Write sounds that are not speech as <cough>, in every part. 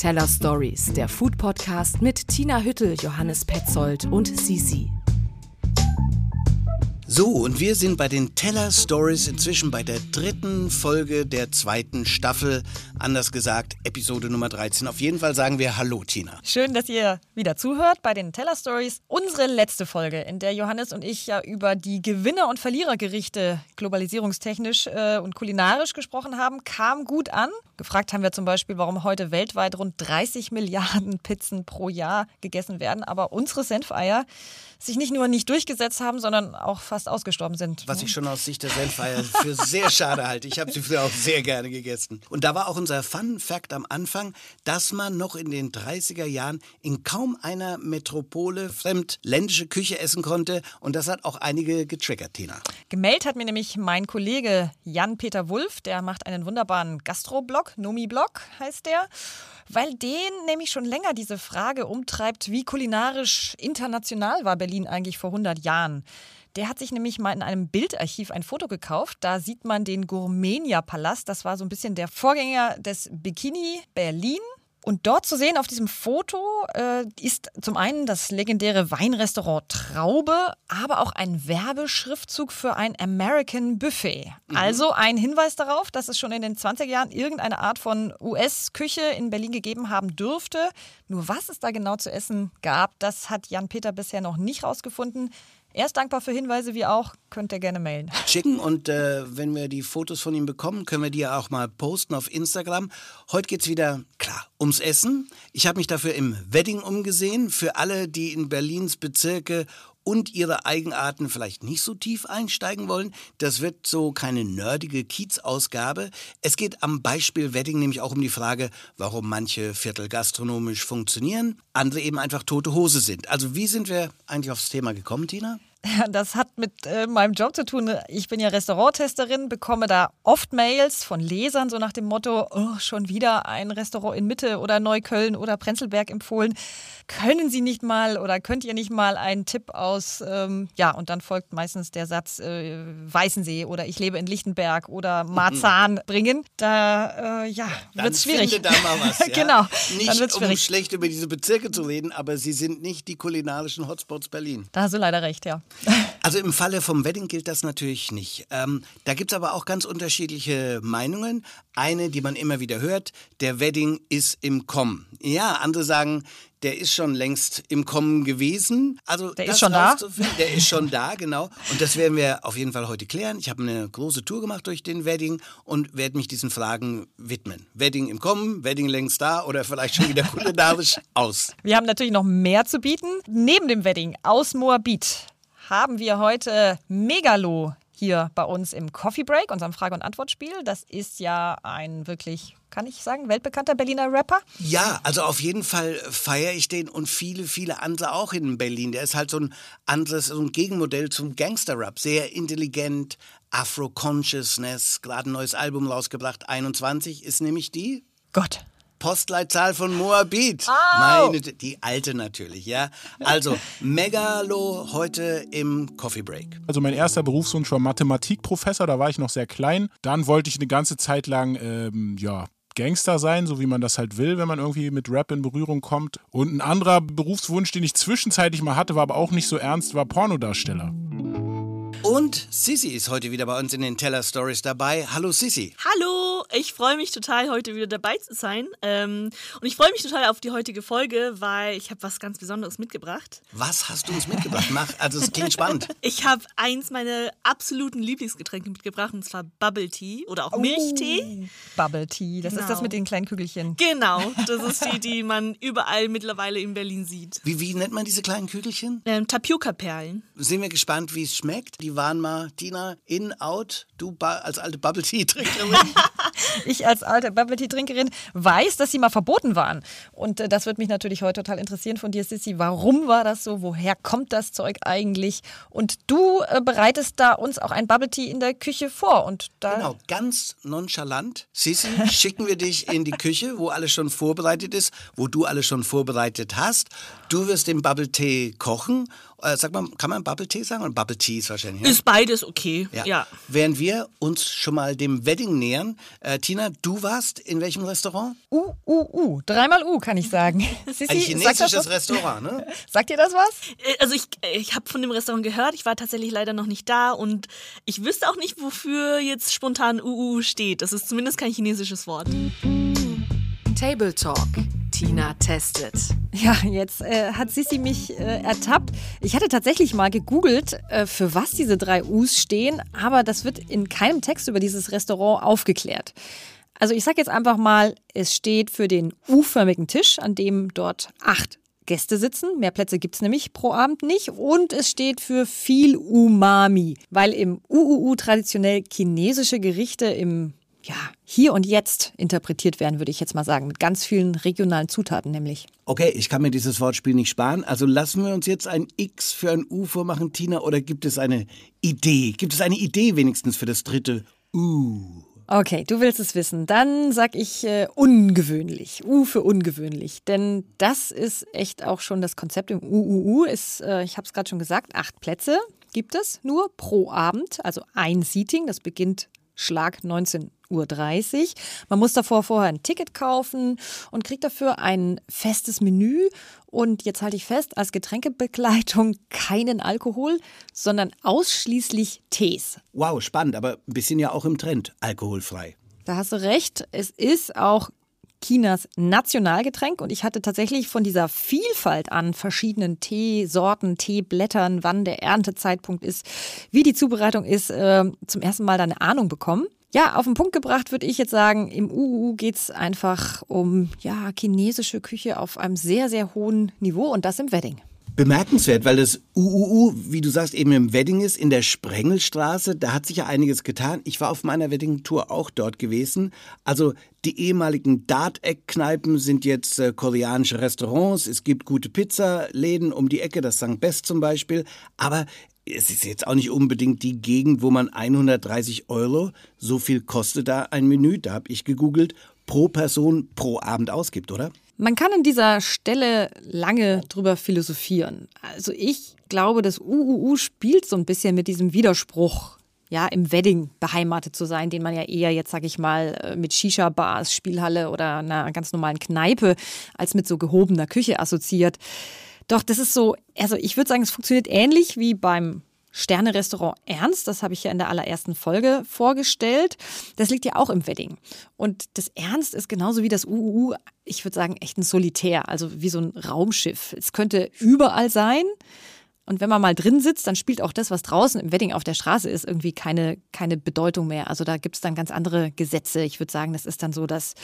Teller Stories, der Food Podcast mit Tina Hüttel, Johannes Petzold und Sisi. So, und wir sind bei den Teller Stories inzwischen bei der dritten Folge der zweiten Staffel. Anders gesagt, Episode Nummer 13. Auf jeden Fall sagen wir Hallo, Tina. Schön, dass ihr wieder zuhört bei den Teller Stories. Unsere letzte Folge, in der Johannes und ich ja über die Gewinner- und Verlierergerichte globalisierungstechnisch äh, und kulinarisch gesprochen haben, kam gut an. Gefragt haben wir zum Beispiel, warum heute weltweit rund 30 Milliarden Pizzen pro Jahr gegessen werden. Aber unsere Senfeier sich nicht nur nicht durchgesetzt haben, sondern auch fast ausgestorben sind. Was ich schon aus Sicht der Senfeier für sehr schade halte. Ich habe sie früher auch sehr gerne gegessen. Und da war auch unser Fun Fact am Anfang, dass man noch in den 30er Jahren in kaum einer Metropole fremdländische Küche essen konnte. Und das hat auch einige getriggert, Tina. Gemeldet hat mir nämlich mein Kollege Jan-Peter Wulff, der macht einen wunderbaren Gastroblog, Nomi-Blog heißt der weil den nämlich schon länger diese Frage umtreibt, wie kulinarisch international war Berlin eigentlich vor 100 Jahren. Der hat sich nämlich mal in einem Bildarchiv ein Foto gekauft. Da sieht man den Gourmenia-Palast. Das war so ein bisschen der Vorgänger des Bikini Berlin. Und dort zu sehen auf diesem Foto äh, ist zum einen das legendäre Weinrestaurant Traube, aber auch ein Werbeschriftzug für ein American Buffet. Mhm. Also ein Hinweis darauf, dass es schon in den 20er Jahren irgendeine Art von US-Küche in Berlin gegeben haben dürfte. Nur was es da genau zu essen gab, das hat Jan-Peter bisher noch nicht rausgefunden. Er ist dankbar für Hinweise, wie auch. Könnt ihr gerne mailen. <laughs> Schicken und äh, wenn wir die Fotos von ihm bekommen, können wir die ja auch mal posten auf Instagram. Heute geht es wieder, klar, ums Essen. Ich habe mich dafür im Wedding umgesehen. Für alle, die in Berlins Bezirke und ihre Eigenarten vielleicht nicht so tief einsteigen wollen. Das wird so keine nerdige Kiez-Ausgabe. Es geht am Beispiel Wedding nämlich auch um die Frage, warum manche Viertel gastronomisch funktionieren, andere eben einfach tote Hose sind. Also wie sind wir eigentlich aufs Thema gekommen, Tina? <laughs> Das hat mit äh, meinem Job zu tun. Ich bin ja Restauranttesterin, bekomme da oft Mails von Lesern, so nach dem Motto, oh, schon wieder ein Restaurant in Mitte oder Neukölln oder Prenzlberg empfohlen. Können Sie nicht mal oder könnt ihr nicht mal einen Tipp aus, ähm, ja, und dann folgt meistens der Satz äh, Weißensee oder ich lebe in Lichtenberg oder <laughs> Marzahn mhm. bringen. Da, äh, ja, wird es schwierig. Finde da mal was, <laughs> ja? genau. Nicht um schlecht über diese Bezirke zu reden, aber sie sind nicht die kulinarischen Hotspots Berlin. Da hast du leider recht, ja. Also im Falle vom Wedding gilt das natürlich nicht. Ähm, da gibt es aber auch ganz unterschiedliche Meinungen. Eine, die man immer wieder hört, der Wedding ist im Kommen. Ja, andere sagen, der ist schon längst im Kommen gewesen. Also der ist schon da. Der ist schon da, genau. Und das werden wir auf jeden Fall heute klären. Ich habe eine große Tour gemacht durch den Wedding und werde mich diesen Fragen widmen. Wedding im Kommen, Wedding längst da oder vielleicht schon wieder kulinarisch <laughs> aus. Wir haben natürlich noch mehr zu bieten. Neben dem Wedding aus Moabit haben wir heute Megalo hier bei uns im Coffee Break, unserem Frage- und Antwortspiel. Das ist ja ein wirklich, kann ich sagen, weltbekannter Berliner Rapper. Ja, also auf jeden Fall feiere ich den und viele, viele andere auch in Berlin. Der ist halt so ein anderes, so ein Gegenmodell zum Gangster-Rap. Sehr intelligent, Afro-Consciousness, gerade ein neues Album rausgebracht. 21 ist nämlich die. Gott. Postleitzahl von Moabit. Oh. Meine, die alte natürlich, ja. Also, Megalo heute im Coffee Break. Also mein erster Berufswunsch war Mathematikprofessor, da war ich noch sehr klein. Dann wollte ich eine ganze Zeit lang, ähm, ja, Gangster sein, so wie man das halt will, wenn man irgendwie mit Rap in Berührung kommt. Und ein anderer Berufswunsch, den ich zwischenzeitlich mal hatte, war aber auch nicht so ernst, war Pornodarsteller. Und Sissy ist heute wieder bei uns in den Teller Stories dabei. Hallo Sissy. Hallo, ich freue mich total, heute wieder dabei zu sein. Ähm, und ich freue mich total auf die heutige Folge, weil ich habe was ganz Besonderes mitgebracht. Was hast du uns mitgebracht? Mach, also es klingt spannend. <laughs> Ich habe eins meiner absoluten Lieblingsgetränke mitgebracht, und zwar Bubble Tea oder auch oh, Milchtee. Bubble Tea, das genau. ist das genau. mit den kleinen Kügelchen. Genau, <laughs> das ist die, die man überall mittlerweile in Berlin sieht. Wie, wie nennt man diese kleinen Kügelchen? Ähm, Tapioca-Perlen. Sind wir gespannt, wie es schmeckt. Die waren mal, Tina, in, out, du als alte Bubble Tea Trinkerin. <laughs> ich als alte Bubble Tea Trinkerin weiß, dass sie mal verboten waren. Und äh, das wird mich natürlich heute total interessieren von dir, Sissi. Warum war das so? Woher kommt das Zeug eigentlich? Und du äh, bereitest da uns auch ein Bubble Tea in der Küche vor. Und da genau, ganz nonchalant. Sissi, schicken wir dich in die Küche, wo alles schon vorbereitet ist, wo du alles schon vorbereitet hast. Du wirst den Bubble Tea kochen Äh, sag mal, kann man Bubble Tea sagen? Und Bubble Tea ist wahrscheinlich. Ja? Ist beides okay. Ja. ja. Während wir uns schon mal dem Wedding nähern, äh, Tina, du warst in welchem Restaurant? U, U, U. Dreimal U, kann ich sagen. <laughs> Sissi, Ein chinesisches Restaurant, ne? <laughs> Sagt ihr das was? Äh, also ich, ich habe von dem Restaurant gehört. Ich war tatsächlich leider noch nicht da und ich wüsste auch nicht, wofür jetzt spontan UU steht. Das ist zumindest kein chinesisches Wort. Table Talk. Tina testet. Ja, jetzt äh, hat Sissi mich äh, ertappt. Ich hatte tatsächlich mal gegoogelt, äh, für was diese drei U's stehen, aber das wird in keinem Text über dieses Restaurant aufgeklärt. Also ich sage jetzt einfach mal, es steht für den U-förmigen Tisch, an dem dort acht Gäste sitzen. Mehr Plätze gibt es nämlich pro Abend nicht. Und es steht für viel Umami, weil im UUU traditionell chinesische Gerichte im ja, hier und jetzt interpretiert werden, würde ich jetzt mal sagen, mit ganz vielen regionalen Zutaten nämlich. Okay, ich kann mir dieses Wortspiel nicht sparen. Also lassen wir uns jetzt ein X für ein U vormachen, Tina, oder gibt es eine Idee? Gibt es eine Idee wenigstens für das dritte U? Okay, du willst es wissen. Dann sag ich äh, ungewöhnlich. U für ungewöhnlich. Denn das ist echt auch schon das Konzept im UUU. Ist, äh, ich habe es gerade schon gesagt, acht Plätze gibt es nur pro Abend. Also ein Seating. Das beginnt Schlag 19 Uhr. Man muss davor vorher ein Ticket kaufen und kriegt dafür ein festes Menü. Und jetzt halte ich fest, als Getränkebegleitung <laughs> keinen Alkohol, sondern ausschließlich Tees. Wow, spannend, aber ein bisschen ja auch im Trend, alkoholfrei. Da hast du recht. Es ist auch Chinas Nationalgetränk und ich hatte tatsächlich von dieser Vielfalt an verschiedenen Teesorten, Teeblättern, wann der Erntezeitpunkt ist, wie die Zubereitung ist, äh, zum ersten Mal da eine Ahnung bekommen. Ja, auf den Punkt gebracht würde ich jetzt sagen, im UU geht es einfach um ja, chinesische Küche auf einem sehr, sehr hohen Niveau und das im Wedding. Bemerkenswert, weil das UUU, wie du sagst, eben im Wedding ist, in der Sprengelstraße. Da hat sich ja einiges getan. Ich war auf meiner Wedding-Tour auch dort gewesen. Also die ehemaligen Dart-Eck-Kneipen sind jetzt äh, koreanische Restaurants. Es gibt gute Pizzaläden um die Ecke, das St. Best zum Beispiel. Aber es ist jetzt auch nicht unbedingt die Gegend, wo man 130 Euro, so viel kostet da ein Menü, da habe ich gegoogelt, pro Person pro Abend ausgibt, oder? Man kann an dieser Stelle lange drüber philosophieren. Also ich glaube, das UUU spielt so ein bisschen mit diesem Widerspruch, ja, im Wedding beheimatet zu sein, den man ja eher jetzt, sag ich mal, äh, mit Shisha-Bars, Spielhalle oder einer ganz normalen Kneipe als mit so gehobener Küche assoziiert. Doch, das ist so, also ich würde sagen, es funktioniert ähnlich wie beim Sterne-Restaurant Ernst, das habe ich ja in der allerersten Folge vorgestellt. Das liegt ja auch im Wedding. Und das Ernst ist genauso wie das UUU, ich würde sagen, echt ein Solitär, also wie so ein Raumschiff. Es könnte überall sein. Und wenn man mal drin sitzt, dann spielt auch das, was draußen im Wedding auf der Straße ist, irgendwie keine, keine Bedeutung mehr. Also da gibt es dann ganz andere Gesetze. Ich würde sagen, das ist dann so, dass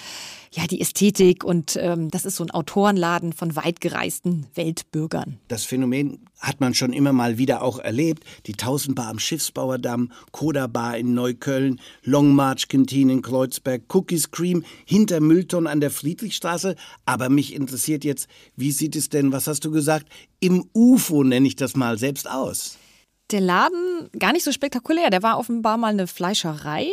ja die Ästhetik und ähm, das ist so ein Autorenladen von weitgereisten Weltbürgern. Das Phänomen hat man schon immer mal wieder auch erlebt. Die Tausendbar am Schiffsbauerdamm, Koda Bar in Neukölln, Long March Canteen in Kreuzberg, Cookies Cream hinter Müllton an der Friedrichstraße. Aber mich interessiert jetzt, wie sieht es denn, was hast du gesagt, im UFO nenne ich das mal selbst aus? Der Laden, gar nicht so spektakulär, der war offenbar mal eine Fleischerei.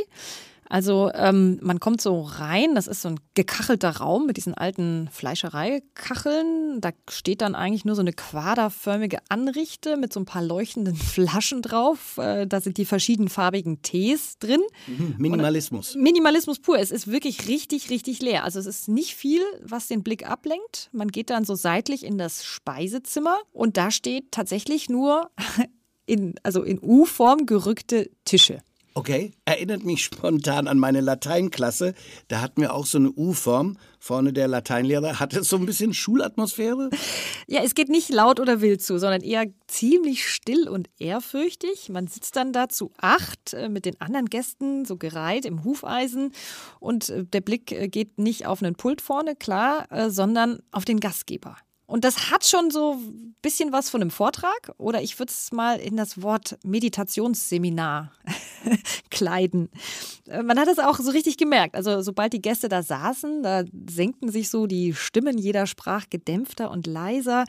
Also ähm, man kommt so rein, das ist so ein gekachelter Raum mit diesen alten Fleischereikacheln. Da steht dann eigentlich nur so eine quaderförmige Anrichte mit so ein paar leuchtenden <laughs> Flaschen drauf. Äh, da sind die verschiedenfarbigen Tees drin. Mhm, Minimalismus. Und, Minimalismus pur. Es ist wirklich richtig, richtig leer. Also es ist nicht viel, was den Blick ablenkt. Man geht dann so seitlich in das Speisezimmer und da steht tatsächlich nur <laughs> in, also in U-Form gerückte Tische. Okay, erinnert mich spontan an meine Lateinklasse. Da hatten wir auch so eine U-Form. Vorne der Lateinlehrer. Hat es so ein bisschen Schulatmosphäre? Ja, es geht nicht laut oder wild zu, sondern eher ziemlich still und ehrfürchtig. Man sitzt dann da zu acht äh, mit den anderen Gästen, so gereiht im Hufeisen. Und äh, der Blick äh, geht nicht auf einen Pult vorne, klar, sondern auf den Gastgeber. Und das hat schon so ein bisschen was von einem Vortrag oder ich würde es mal in das Wort Meditationsseminar <laughs> kleiden. Äh, man hat es auch so richtig gemerkt. Also sobald die Gäste da saßen, da senkten sich so die Stimmen, jeder sprach gedämpfter und leiser.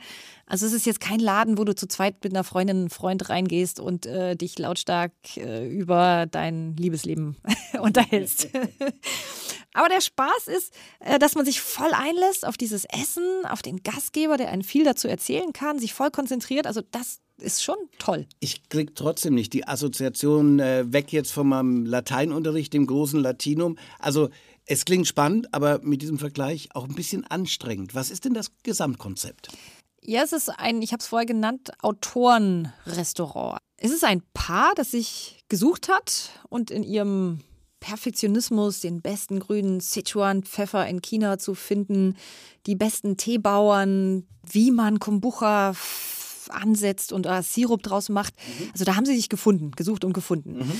Also es ist jetzt kein Laden, wo du zu zweit mit einer Freundin, einem Freund reingehst und äh, dich lautstark äh, über dein Liebesleben <laughs> unterhältst. <laughs> Aber der Spaß ist, äh, dass man sich voll einlässt auf dieses Essen, auf den Gastgeber, der einen viel dazu erzählen kann, sich voll konzentriert. Also das ist schon toll. Ich krieg trotzdem nicht die Assoziation äh, weg jetzt von meinem Lateinunterricht, dem großen Latinum. Also es klingt spannend, aber mit diesem Vergleich auch ein bisschen anstrengend. Was ist denn das Gesamtkonzept? Ja, es ist ein, ich habe es vorher genannt, Autorenrestaurant. Es ist ein Paar, das sich gesucht hat und in ihrem Perfektionismus den besten grünen Sichuan-Pfeffer in China zu finden, die besten Teebauern, wie man Kombucha ansetzt und äh, Sirup draus macht. Mhm. Also da haben sie sich gefunden, gesucht und gefunden. Mhm.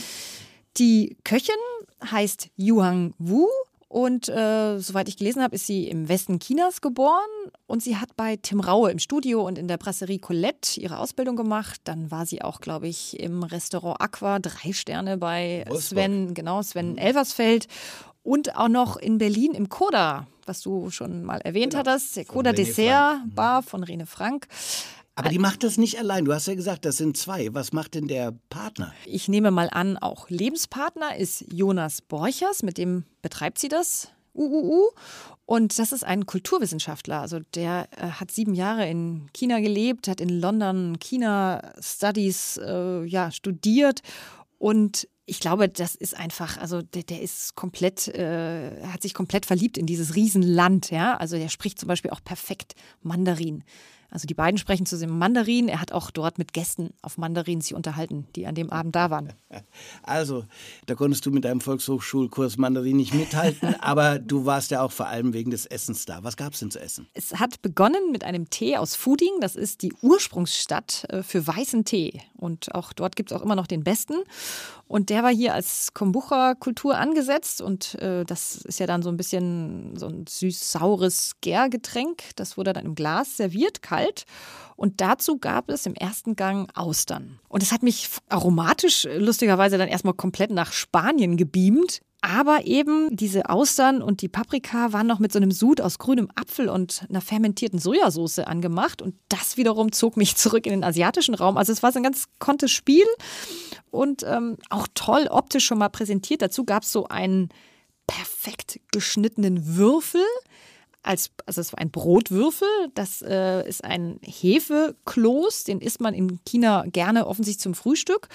Die Köchin heißt Yuang Wu und äh, soweit ich gelesen habe, ist sie im Westen Chinas geboren und sie hat bei Tim Raue im Studio und in der Brasserie Colette ihre Ausbildung gemacht. Dann war sie auch, glaube ich, im Restaurant Aqua, drei Sterne bei Wolfsburg. Sven, genau, Sven mhm. Elversfeld und auch noch in Berlin im Koda, was du schon mal erwähnt genau. hattest, der Koda Dessert mhm. Bar von Rene Frank. Aber die macht das nicht allein. Du hast ja gesagt, das sind zwei. Was macht denn der Partner? Ich nehme mal an, auch Lebenspartner ist Jonas Borchers, mit dem betreibt sie das UUU. Und das ist ein Kulturwissenschaftler. Also der äh, hat sieben Jahre in China gelebt, hat in London China Studies äh, ja, studiert und ich glaube, das ist einfach, also der, der ist komplett, äh, hat sich komplett verliebt in dieses Riesenland, ja. Also der spricht zum Beispiel auch perfekt Mandarin. Also die beiden sprechen zusammen Mandarin. Er hat auch dort mit Gästen auf Mandarin sich unterhalten, die an dem Abend da waren. <laughs> Also, da konntest du mit deinem Volkshochschulkurs Mandarin nicht mithalten, <laughs> aber du warst ja auch vor allem wegen des Essens da. Was gab es denn zu essen? Es hat begonnen mit einem Tee aus Fuding. Das ist die Ursprungsstadt äh, für weißen Tee. Und auch dort gibt es auch immer noch den besten. Und der war hier als Kombucha-Kultur angesetzt. Und äh, das ist ja dann so ein bisschen so ein süß-saures Gärgetränk. Das wurde dann im Glas serviert, kalt. Und dazu gab es im ersten Gang Austern. Und es hat mich aromatisch lustigerweise dann erstmal komplett nach Spanien gebeamt. Aber eben diese Austern und die Paprika waren noch mit so einem Sud aus grünem Apfel und einer fermentierten Sojasauce angemacht. Und das wiederum zog mich <laughs> zurück in den asiatischen Raum. Also es war so ein ganz kontes Spiel und ähm, auch toll optisch schon mal präsentiert. Dazu gab es so einen perfekt geschnittenen Würfel als, also es war ein Brotwürfel, das äh, ist ein Hefekloß, den isst man in China gerne offensichtlich zum Frühstück.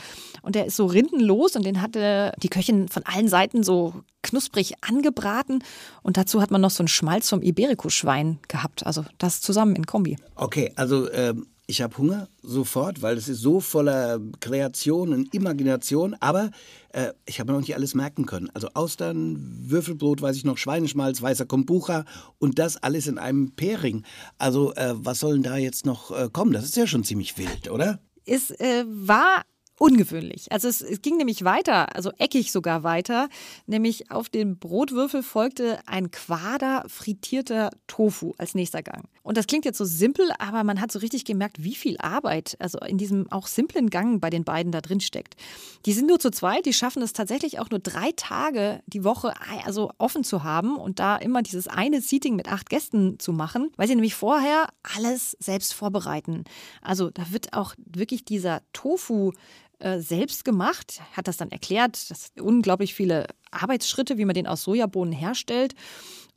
Und der ist so rindenlos und den hatte die Köchin von allen Seiten so knusprig angebraten. Und dazu hat man noch so einen Schmalz vom Iberico-Schwein gehabt, also das zusammen in Kombi. Okay, also ähm ich habe Hunger sofort, weil es ist so voller Kreation und Imagination. Aber äh, ich habe noch nicht alles merken können. Also Austern, Würfelbrot, weiß ich noch, Schweineschmalz, weißer Kombucha und das alles in einem Pairing. Also äh, was soll denn da jetzt noch äh, kommen? Das ist ja schon ziemlich wild, oder? Es äh, war ungewöhnlich. Also es, es, ging nämlich weiter, also eckig sogar weiter, nämlich auf den Brotwürfel folgte ein Quader frittierter Tofu als nächster Gang. Und das klingt jetzt so simpel, aber man hat so richtig gemerkt, wie viel Arbeit also in diesem auch simplen Gang bei den beiden da drin steckt. Die sind nur zu zweit, die schaffen es tatsächlich auch nur drei Tage die Woche also offen zu haben und da immer dieses eine Seating mit acht Gästen zu machen, weil sie nämlich vorher alles selbst vorbereiten. Also da wird auch wirklich dieser Tofu äh, selbst gemacht, hat das dann erklärt. Das sind unglaublich viele Arbeitsschritte, wie man den aus Sojabohnen herstellt.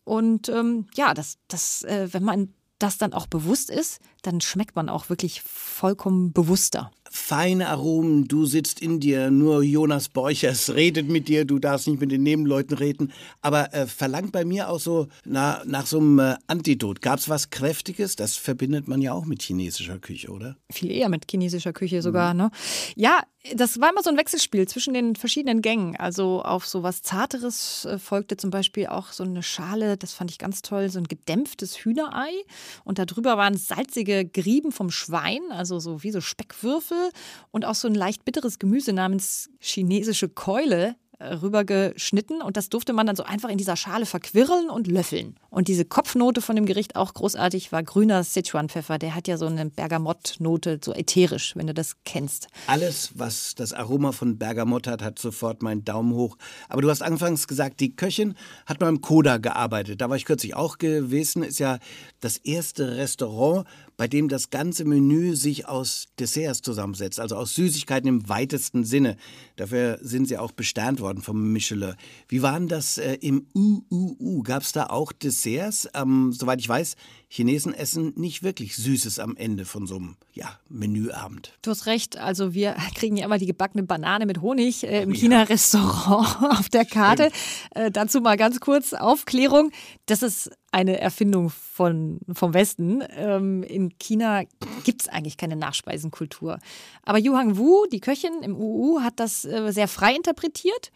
Und ähm, ja, das, das, äh, wenn man das dann auch bewusst ist, dann schmeckt man auch wirklich vollkommen bewusster feine Aromen, du sitzt in dir, nur Jonas Borchers redet mit dir, du darfst nicht mit den Nebenleuten reden, aber äh, verlangt bei mir auch so na, nach so einem äh, Antidot. Gab es was Kräftiges? Das verbindet man ja auch mit chinesischer Küche, oder? Viel eher mit chinesischer Küche sogar, mhm. ne? Ja, das war immer so ein Wechselspiel zwischen den verschiedenen Gängen. Also auf so was Zarteres äh, folgte zum Beispiel auch so eine Schale, das fand ich ganz toll, so ein gedämpftes Hühnerei. Und darüber waren salzige Grieben vom Schwein, also so wie so Speckwürfel und auch so ein leicht bitteres Gemüse namens chinesische Keule äh, rübergeschnitten und das durfte man dann so einfach in dieser Schale verquirlen und löffeln. Und diese Kopfnote von dem Gericht auch großartig war grüner Sichuan-Pfeffer. Der hat ja so eine Bergamottnote, so ätherisch, wenn du das kennst. Alles, was das Aroma von Bergamott hat, hat sofort meinen Daumen hoch. Aber du hast anfangs gesagt, die Köchin hat mal im Koda gearbeitet. Da war ich kürzlich auch gewesen. Ist ja das erste Restaurant, bei dem das ganze Menü sich aus Desserts zusammensetzt, also aus Süßigkeiten im weitesten Sinne. Dafür sind sie auch besternt worden vom Michelin. Wie waren das äh, im UUU? Gab es da auch Desserts? Ähm, soweit ich weiß, Chinesen essen nicht wirklich Süßes am Ende von so einem ja, Menüabend. Du hast recht, also wir <laughs> kriegen ja immer die gebackene Banane mit Honig äh, im oh, China-Restaurant <laughs> auf der Karte. Äh, dazu mal ganz kurz Aufklärung. Das ist eine Erfindung von, vom Westen. Ähm, in China gibt es eigentlich keine Nachspeisenkultur. Aber Yu Hang Wu, die Köchin im UU, hat das äh, sehr frei interpretiert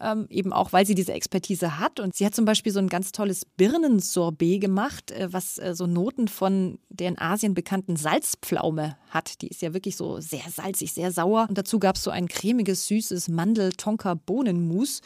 ähm, eben auch, weil sie diese Expertise hat. Und sie hat zum Beispiel so ein ganz tolles Birnensorbet gemacht, äh, was äh, so Noten von der in Asien bekannten Salzpflaume hat. Die ist ja wirklich so sehr salzig, sehr sauer. Und dazu gab es so ein cremiges, süßes Mandel-Tonka-Bohnenmus.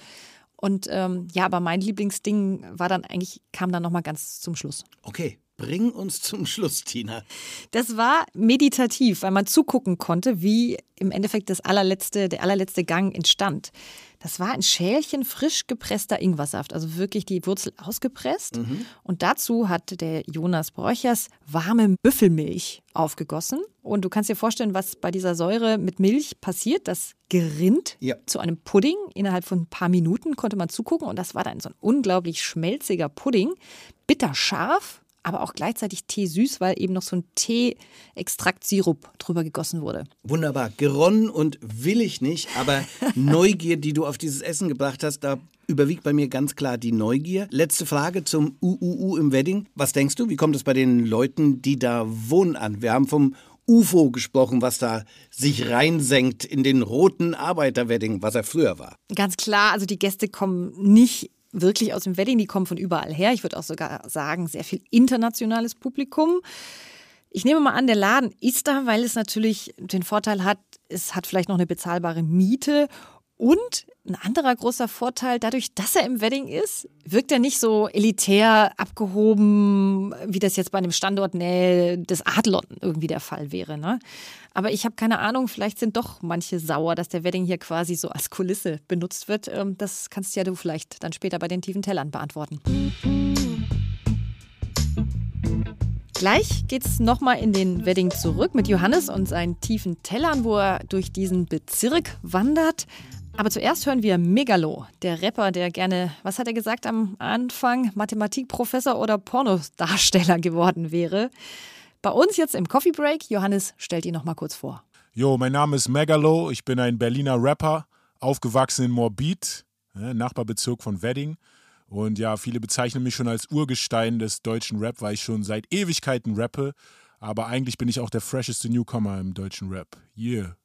Und ähm, ja, aber mein Lieblingsding war dann eigentlich, kam dann nochmal ganz zum Schluss. Okay. Bring uns zum Schluss, Tina. Das war meditativ, weil man zugucken konnte, wie im Endeffekt das allerletzte, der allerletzte Gang entstand. Das war ein Schälchen frisch gepresster Ingwersaft, also wirklich die Wurzel ausgepresst. Mhm. Und dazu hat der Jonas Bräuchers warme Büffelmilch aufgegossen. Und du kannst dir vorstellen, was bei dieser Säure mit Milch passiert. Das gerinnt ja. zu einem Pudding. Innerhalb von ein paar Minuten konnte man zugucken. Und das war dann so ein unglaublich schmelziger Pudding. Bitterscharf, aber auch gleichzeitig teesüß, weil eben noch so ein Tee-Extraktsirup drüber gegossen wurde. Wunderbar. Geronnen und will ich nicht, aber <laughs> Neugier, die du auf dieses Essen gebracht hast, da überwiegt bei mir ganz klar die Neugier. Letzte Frage zum UUU im Wedding. Was denkst du, wie kommt es bei den Leuten, die da wohnen, an? Wir haben vom UFO gesprochen, was da sich reinsenkt in den roten Arbeiterwedding, was er früher war. Ganz klar, also die Gäste kommen nicht wirklich aus dem Wedding, die kommen von überall her. Ich würde auch sogar sagen, sehr viel internationales Publikum. Ich nehme mal an, der Laden ist da, weil es natürlich den Vorteil hat, es hat vielleicht noch eine bezahlbare Miete und ein anderer großer Vorteil, dadurch, dass er im Wedding ist, wirkt er nicht so elitär abgehoben, wie das jetzt bei einem Standort Nähe des Adlon irgendwie der Fall wäre. Ne? Aber ich habe keine Ahnung, vielleicht sind doch manche sauer, dass der Wedding hier quasi so als Kulisse benutzt wird. Ähm, das kannst ja du vielleicht dann später bei den tiefen Tellern beantworten. Gleich geht es nochmal in den Wedding zurück mit Johannes und seinen tiefen Tellern, wo er durch diesen Bezirk wandert. Aber zuerst hören wir Megalo, der Rapper, der gerne, was hat er gesagt am Anfang, Mathematikprofessor oder Pornodarsteller geworden wäre. Bei uns jetzt im Coffee Break, Johannes stellt ihn noch mal kurz vor. Jo, mein Name ist Megalo, ich bin ein Berliner Rapper, aufgewachsen in Morbid, Nachbarbezirk von Wedding. Und ja, viele bezeichnen mich schon als Urgestein des deutschen Rap, weil ich schon seit Ewigkeiten rappe. Aber eigentlich bin ich auch der fresheste Newcomer im deutschen Rap. Yeah.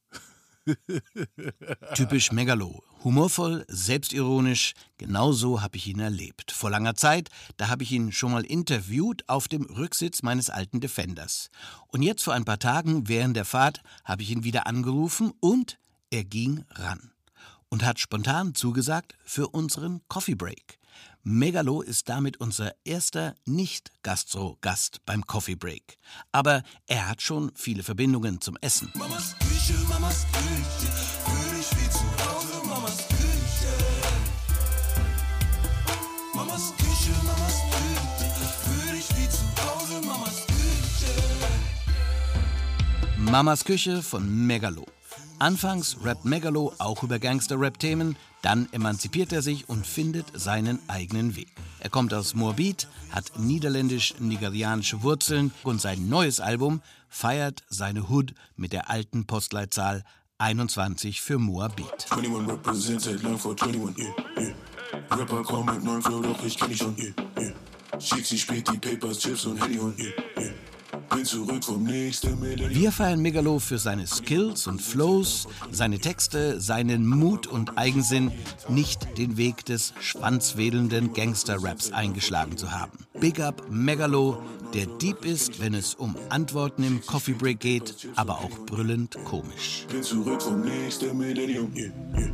Typisch Megalo. Humorvoll, selbstironisch, genau so habe ich ihn erlebt. Vor langer Zeit, da habe ich ihn schon mal interviewt auf dem Rücksitz meines alten Defenders. Und jetzt vor ein paar Tagen während der Fahrt habe ich ihn wieder angerufen und er ging ran. Und hat spontan zugesagt für unseren Coffee Break. Megalo ist damit unser erster Nicht-Gastro-Gast beim Coffee Break. Aber er hat schon viele Verbindungen zum Essen. Mamas Küche, Mamas Küche, für dich wie zu Hause, Mamas Küche. Mamas Küche, Mamas Küche, für dich wie zu Hause, Mamas Küche. Mamas Küche von Megalo. Anfangs rappt Megalo auch über Gangster-Rap-Themen, dann emanzipiert er sich und findet seinen eigenen Weg. Er kommt aus Moabit, hat niederländisch-nigerianische Wurzeln und sein neues Album feiert seine Hood mit der alten Postleitzahl 21 für Moabit. 21 represented, learn for 21, yeah, yeah. Rapper kaum mit neuen Flow, doch ich kenn dich schon, yeah, yeah. Schick sie spät die Papers, Chips und Handy und yeah, yeah. Wir feiern Megalo für seine Skills und Flows, seine Texte, seinen Mut und Eigensinn, nicht den Weg des schwanzwedelnden Gangster-Raps eingeschlagen zu haben. Big Up Megalo, der deep ist, wenn es um Antworten im Coffee Break geht, aber auch brüllend komisch. Bin zurück vom nächsten Millennium. Yeah, yeah.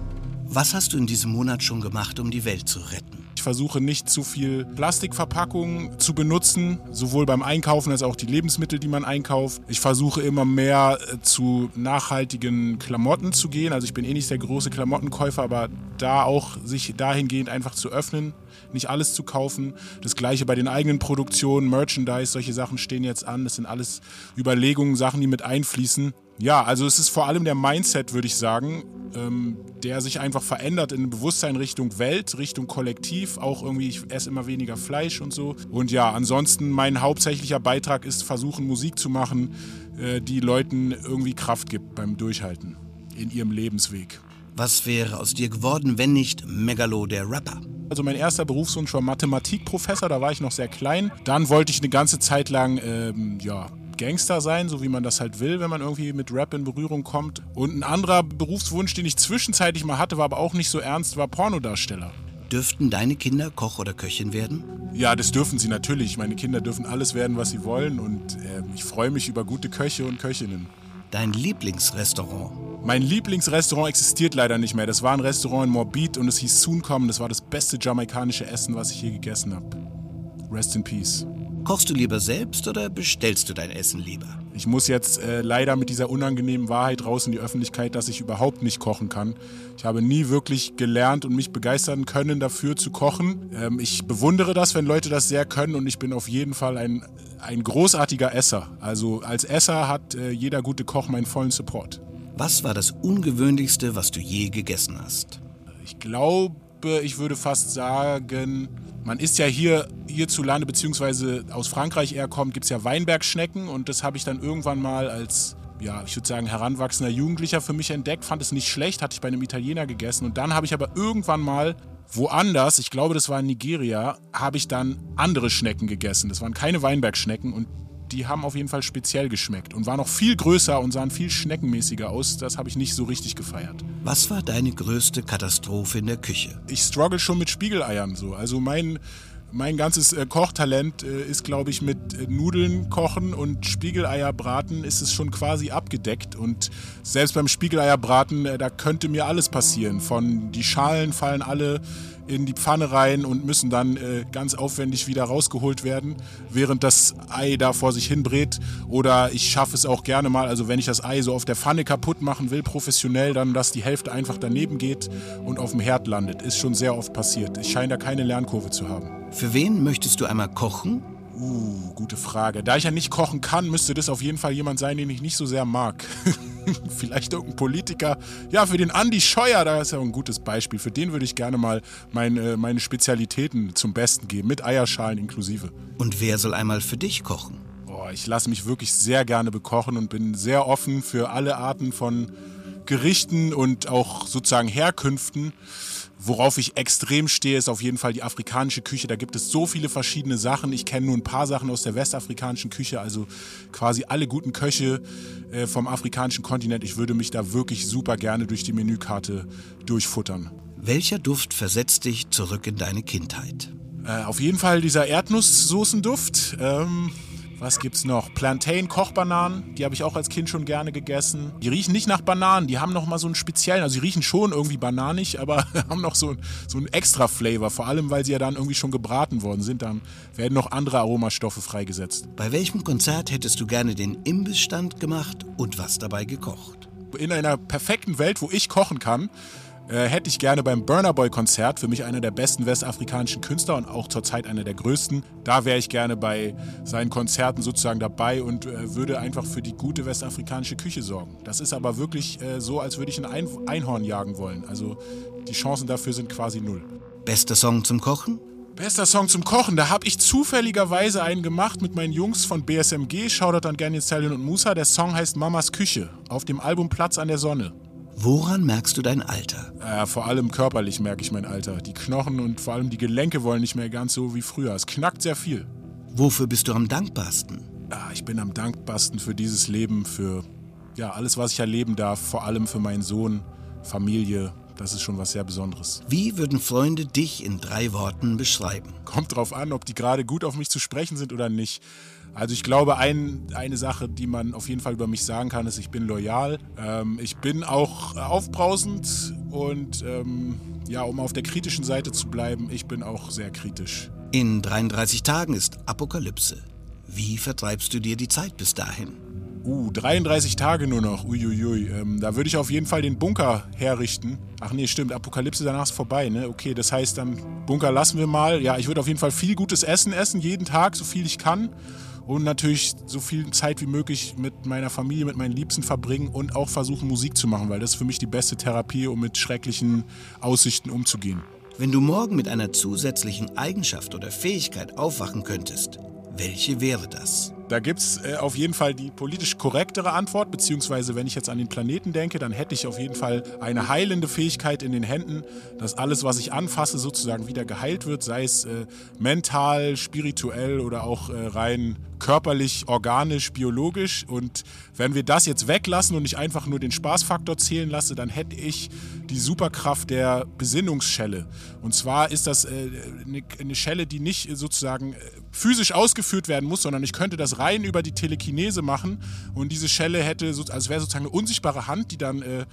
Was hast du in diesem Monat schon gemacht, um die Welt zu retten? Ich versuche nicht zu viel Plastikverpackungen zu benutzen, sowohl beim Einkaufen als auch die Lebensmittel, die man einkauft. Ich versuche immer mehr äh, zu nachhaltigen Klamotten zu gehen. Also ich bin eh nicht der große Klamottenkäufer, aber da auch sich dahingehend einfach zu öffnen, nicht alles zu kaufen. Das gleiche bei den eigenen Produktionen, Merchandise, solche Sachen stehen jetzt an. Das sind alles Überlegungen, Sachen, die mit einfließen. Ja, also es ist vor allem der Mindset, würde ich sagen, ähm, der sich einfach verändert in Bewusstsein Richtung Welt, Richtung Kollektiv. Auch irgendwie, ich esse immer weniger Fleisch und so. Und ja, ansonsten mein hauptsächlicher Beitrag ist, versuchen Musik zu machen, äh, die Leuten irgendwie Kraft gibt beim Durchhalten in ihrem Lebensweg. Was wäre aus dir geworden, wenn nicht Megalo der Rapper? Also mein erster Berufswunsch war Mathematikprofessor, da war ich noch sehr klein. Dann wollte ich eine ganze Zeit lang, ähm, ja, Gangster sein, so wie man das halt will, wenn man irgendwie mit Rap in Berührung kommt. Und ein anderer Berufswunsch, den ich zwischenzeitlich mal hatte, war aber auch nicht so ernst, war Pornodarsteller. Dürften deine Kinder Koch oder Köchin werden? Ja, das dürfen sie natürlich. Meine Kinder dürfen alles werden, was sie wollen. Und äh, ich freue mich über gute Köche und Köchinnen. Dein Lieblingsrestaurant? Mein Lieblingsrestaurant existiert leider nicht mehr. Das war ein Restaurant in Morbid und es hieß Soon Das war das beste jamaikanische Essen, was ich je gegessen habe. Rest in Peace. Kochst du lieber selbst oder bestellst du dein Essen lieber? Ich muss jetzt äh, leider mit dieser unangenehmen Wahrheit raus in die Öffentlichkeit, dass ich überhaupt nicht kochen kann. Ich habe nie wirklich gelernt und mich begeistern können dafür zu kochen. Ähm, ich bewundere das, wenn Leute das sehr können und ich bin auf jeden Fall ein, ein großartiger Esser. Also als Esser hat äh, jeder gute Koch meinen vollen Support. Was war das Ungewöhnlichste, was du je gegessen hast? Ich glaube, ich würde fast sagen, man isst ja hier hierzulande, beziehungsweise aus Frankreich eher kommt, gibt es ja Weinbergschnecken und das habe ich dann irgendwann mal als, ja, ich würde sagen, heranwachsender Jugendlicher für mich entdeckt, fand es nicht schlecht, hatte ich bei einem Italiener gegessen und dann habe ich aber irgendwann mal woanders, ich glaube, das war in Nigeria, habe ich dann andere Schnecken gegessen. Das waren keine Weinbergschnecken und die haben auf jeden Fall speziell geschmeckt und waren noch viel größer und sahen viel schneckenmäßiger aus. Das habe ich nicht so richtig gefeiert. Was war deine größte Katastrophe in der Küche? Ich struggle schon mit Spiegeleiern so. Also mein mein ganzes äh, Kochtalent äh, ist, glaube ich, mit äh, Nudeln kochen und Spiegeleier braten ist es schon quasi abgedeckt. Und selbst beim Spiegeleier braten, äh, da könnte mir alles passieren. Von die Schalen fallen alle in die Pfanne rein und müssen dann äh, ganz aufwendig wieder rausgeholt werden, während das Ei da vor sich hin brät. Oder ich schaffe es auch gerne mal, also wenn ich das Ei so auf der Pfanne kaputt machen will, professionell, dann dass die Hälfte einfach daneben geht und auf dem Herd landet. Ist schon sehr oft passiert. Ich scheine da keine Lernkurve zu haben. Für wen möchtest du einmal kochen? Uh, gute Frage. Da ich ja nicht kochen kann, müsste das auf jeden Fall jemand sein, den ich nicht so sehr mag. <laughs> Vielleicht irgendein Politiker. Ja, für den Andi Scheuer, da ist ja ein gutes Beispiel. Für den würde ich gerne mal meine, meine Spezialitäten zum Besten geben, mit Eierschalen inklusive. Und wer soll einmal für dich kochen? Boah, ich lasse mich wirklich sehr gerne bekochen und bin sehr offen für alle Arten von Gerichten und auch sozusagen Herkünften. Worauf ich extrem stehe, ist auf jeden Fall die afrikanische Küche. Da gibt es so viele verschiedene Sachen. Ich kenne nur ein paar Sachen aus der westafrikanischen Küche, also quasi alle guten Köche äh, vom afrikanischen Kontinent. Ich würde mich da wirklich super gerne durch die Menükarte durchfuttern. Welcher Duft versetzt dich zurück in deine Kindheit? Äh, auf jeden Fall dieser Erdnusssoßenduft. Ähm, was gibt's noch? Plantain Kochbananen, die habe ich auch als Kind schon gerne gegessen. Die riechen nicht nach Bananen, die haben noch mal so einen speziellen, also sie riechen schon irgendwie bananig, <laughs> aber haben noch so, so einen extra Flavor, vor allem weil sie ja dann irgendwie schon gebraten worden sind, dann werden noch andere Aromastoffe freigesetzt. Bei welchem Konzert hättest du gerne den Imbissstand gemacht und was dabei gekocht? In einer perfekten Welt, wo ich kochen kann, äh, hätte ich gerne beim Burner Boy Konzert, für mich einer der besten westafrikanischen Künstler und auch zurzeit einer der größten. Da wäre ich gerne bei seinen Konzerten sozusagen dabei und äh, würde einfach für die gute westafrikanische Küche sorgen. Das ist aber wirklich äh, so, als würde ich ein Ein Einhorn jagen wollen. Also die Chancen dafür sind quasi null. Bester Song zum Kochen? Bester Song zum Kochen, da habe ich zufälligerweise einen gemacht mit meinen Jungs von BSMG, Shoutout an Ganyan Stallion und Musa. Der Song heißt Mamas Küche auf dem Album Platz an der Sonne. Woran merkst du dein Alter? Äh, vor allem körperlich merke ich mein Alter. Die Knochen und vor allem die Gelenke wollen nicht mehr ganz so wie früher. Es knackt sehr viel. Wofür bist du am dankbarsten? Ja, ich bin am dankbarsten für dieses Leben, für ja, alles, was ich erleben darf. Vor allem für meinen Sohn, Familie, das ist schon was sehr Besonderes. Wie würden Freunde dich in drei Worten beschreiben? Kommt drauf an, ob die gerade gut auf mich zu sprechen sind oder nicht. Also ich glaube, ein, eine Sache, die man auf jeden Fall über mich sagen kann, ist, ich bin loyal. Ähm, ich bin auch aufbrausend und ähm, ja, um auf der kritischen Seite zu bleiben, ich bin auch sehr kritisch. In 33 Tagen ist Apokalypse. Wie vertreibst du dir die Zeit bis dahin? Uh, 33 Tage nur noch. Uiuiui. Ähm, da würde ich auf jeden Fall den Bunker herrichten. Ach nee, stimmt. Apokalypse danach ist vorbei, ne? Okay, das heißt dann, Bunker lassen wir mal. Ja, ich würde auf jeden Fall viel gutes Essen essen, jeden Tag, so viel ich kann und natürlich so viel Zeit wie möglich mit meiner Familie, mit meinen Liebsten verbringen und auch versuchen, Musik zu machen, weil das ist für mich die beste Therapie, um mit schrecklichen Aussichten umzugehen. Wenn du morgen mit einer zusätzlichen Eigenschaft oder Fähigkeit aufwachen könntest, welche wäre das? Da gibt es äh, auf jeden Fall die politisch korrektere Antwort, beziehungsweise wenn ich jetzt an den Planeten denke, dann hätte ich auf jeden Fall eine heilende Fähigkeit in den Händen, dass alles, was ich anfasse, sozusagen wieder geheilt wird, sei es äh, mental, spirituell oder auch äh, rein körperlich, organisch, biologisch. Und wenn wir das jetzt weglassen und nicht einfach nur den Spaßfaktor zählen lasse, dann hätte ich die Superkraft der Besinnungsschelle. Und zwar ist das äh, eine, eine Schelle, die nicht sozusagen äh, physisch ausgeführt werden muss, sondern ich könnte das rein über die Telekinese machen. Und diese Schelle hätte, also wäre sozusagen eine unsichtbare Hand, die dann äh,